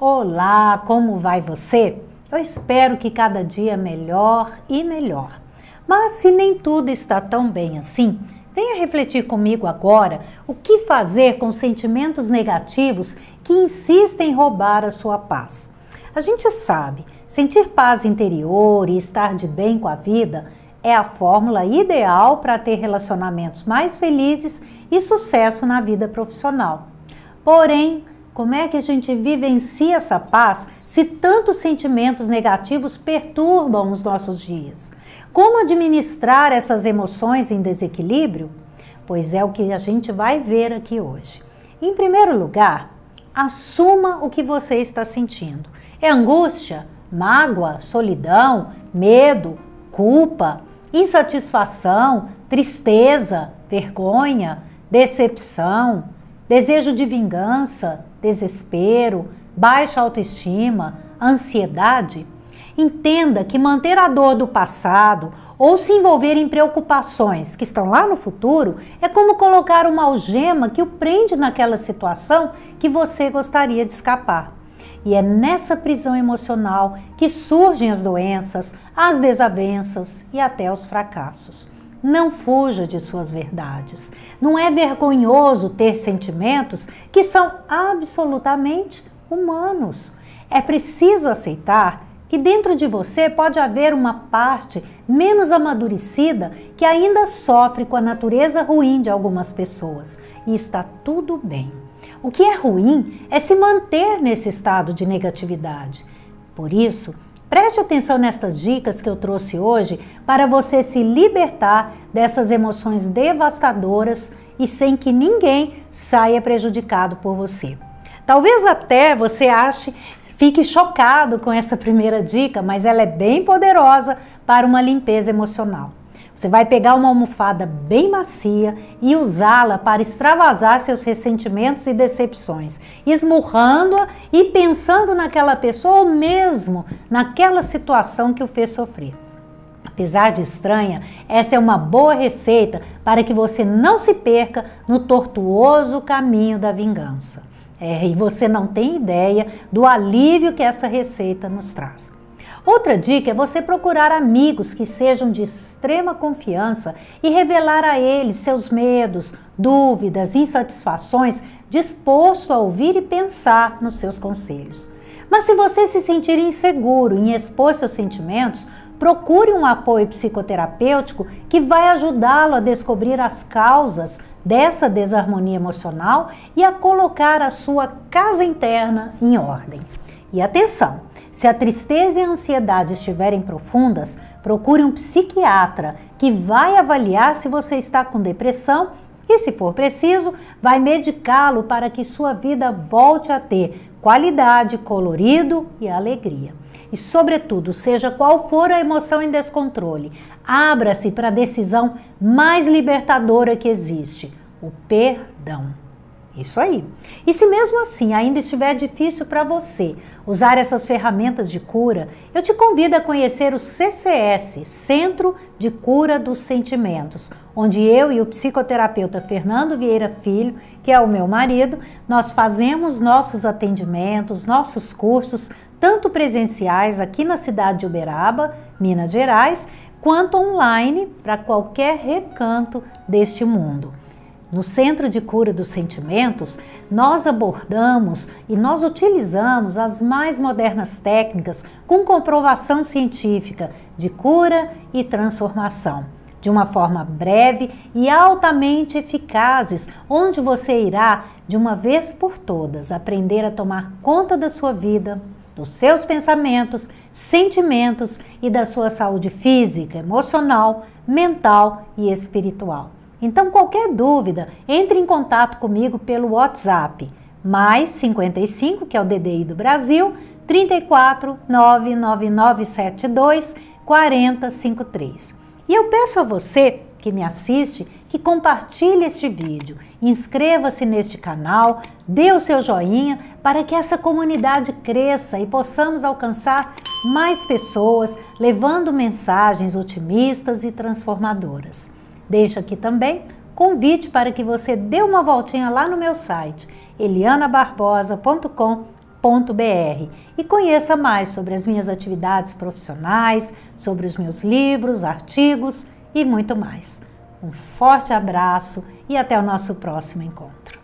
Olá, como vai você? Eu espero que cada dia melhor e melhor. Mas se nem tudo está tão bem assim, venha refletir comigo agora o que fazer com sentimentos negativos que insistem em roubar a sua paz. A gente sabe, sentir paz interior e estar de bem com a vida é a fórmula ideal para ter relacionamentos mais felizes e sucesso na vida profissional. Porém, como é que a gente vivencia essa paz se tantos sentimentos negativos perturbam os nossos dias? Como administrar essas emoções em desequilíbrio? Pois é o que a gente vai ver aqui hoje. Em primeiro lugar, assuma o que você está sentindo. É angústia, mágoa, solidão, medo, culpa, insatisfação, tristeza, vergonha, decepção, desejo de vingança, desespero, baixa autoestima, ansiedade, entenda que manter a dor do passado ou se envolver em preocupações que estão lá no futuro é como colocar uma algema que o prende naquela situação que você gostaria de escapar. E é nessa prisão emocional que surgem as doenças, as desavenças e até os fracassos. Não fuja de suas verdades. Não é vergonhoso ter sentimentos que são absolutamente humanos. É preciso aceitar que dentro de você pode haver uma parte menos amadurecida que ainda sofre com a natureza ruim de algumas pessoas. E está tudo bem. O que é ruim é se manter nesse estado de negatividade. Por isso, Preste atenção nestas dicas que eu trouxe hoje para você se libertar dessas emoções devastadoras e sem que ninguém saia prejudicado por você. Talvez até você ache, fique chocado com essa primeira dica, mas ela é bem poderosa para uma limpeza emocional. Você vai pegar uma almofada bem macia e usá-la para extravasar seus ressentimentos e decepções, esmurrando-a e pensando naquela pessoa ou mesmo naquela situação que o fez sofrer. Apesar de estranha, essa é uma boa receita para que você não se perca no tortuoso caminho da vingança. É, e você não tem ideia do alívio que essa receita nos traz. Outra dica é você procurar amigos que sejam de extrema confiança e revelar a eles seus medos, dúvidas, insatisfações, disposto a ouvir e pensar nos seus conselhos. Mas se você se sentir inseguro em expor seus sentimentos, procure um apoio psicoterapêutico que vai ajudá-lo a descobrir as causas dessa desarmonia emocional e a colocar a sua casa interna em ordem. E atenção! Se a tristeza e a ansiedade estiverem profundas, procure um psiquiatra que vai avaliar se você está com depressão e, se for preciso, vai medicá-lo para que sua vida volte a ter qualidade, colorido e alegria. E, sobretudo, seja qual for a emoção em descontrole, abra-se para a decisão mais libertadora que existe: o perdão. Isso aí. E se mesmo assim ainda estiver difícil para você usar essas ferramentas de cura, eu te convido a conhecer o CCS, Centro de Cura dos Sentimentos, onde eu e o psicoterapeuta Fernando Vieira Filho, que é o meu marido, nós fazemos nossos atendimentos, nossos cursos, tanto presenciais aqui na cidade de Uberaba, Minas Gerais, quanto online para qualquer recanto deste mundo. No Centro de Cura dos Sentimentos, nós abordamos e nós utilizamos as mais modernas técnicas com comprovação científica de cura e transformação, de uma forma breve e altamente eficazes, onde você irá, de uma vez por todas, aprender a tomar conta da sua vida, dos seus pensamentos, sentimentos e da sua saúde física, emocional, mental e espiritual. Então, qualquer dúvida, entre em contato comigo pelo WhatsApp, mais 55, que é o DDI do Brasil, 34 99972 4053. E eu peço a você que me assiste que compartilhe este vídeo, inscreva-se neste canal, dê o seu joinha para que essa comunidade cresça e possamos alcançar mais pessoas, levando mensagens otimistas e transformadoras. Deixo aqui também convite para que você dê uma voltinha lá no meu site elianabarbosa.com.br e conheça mais sobre as minhas atividades profissionais, sobre os meus livros, artigos e muito mais. Um forte abraço e até o nosso próximo encontro.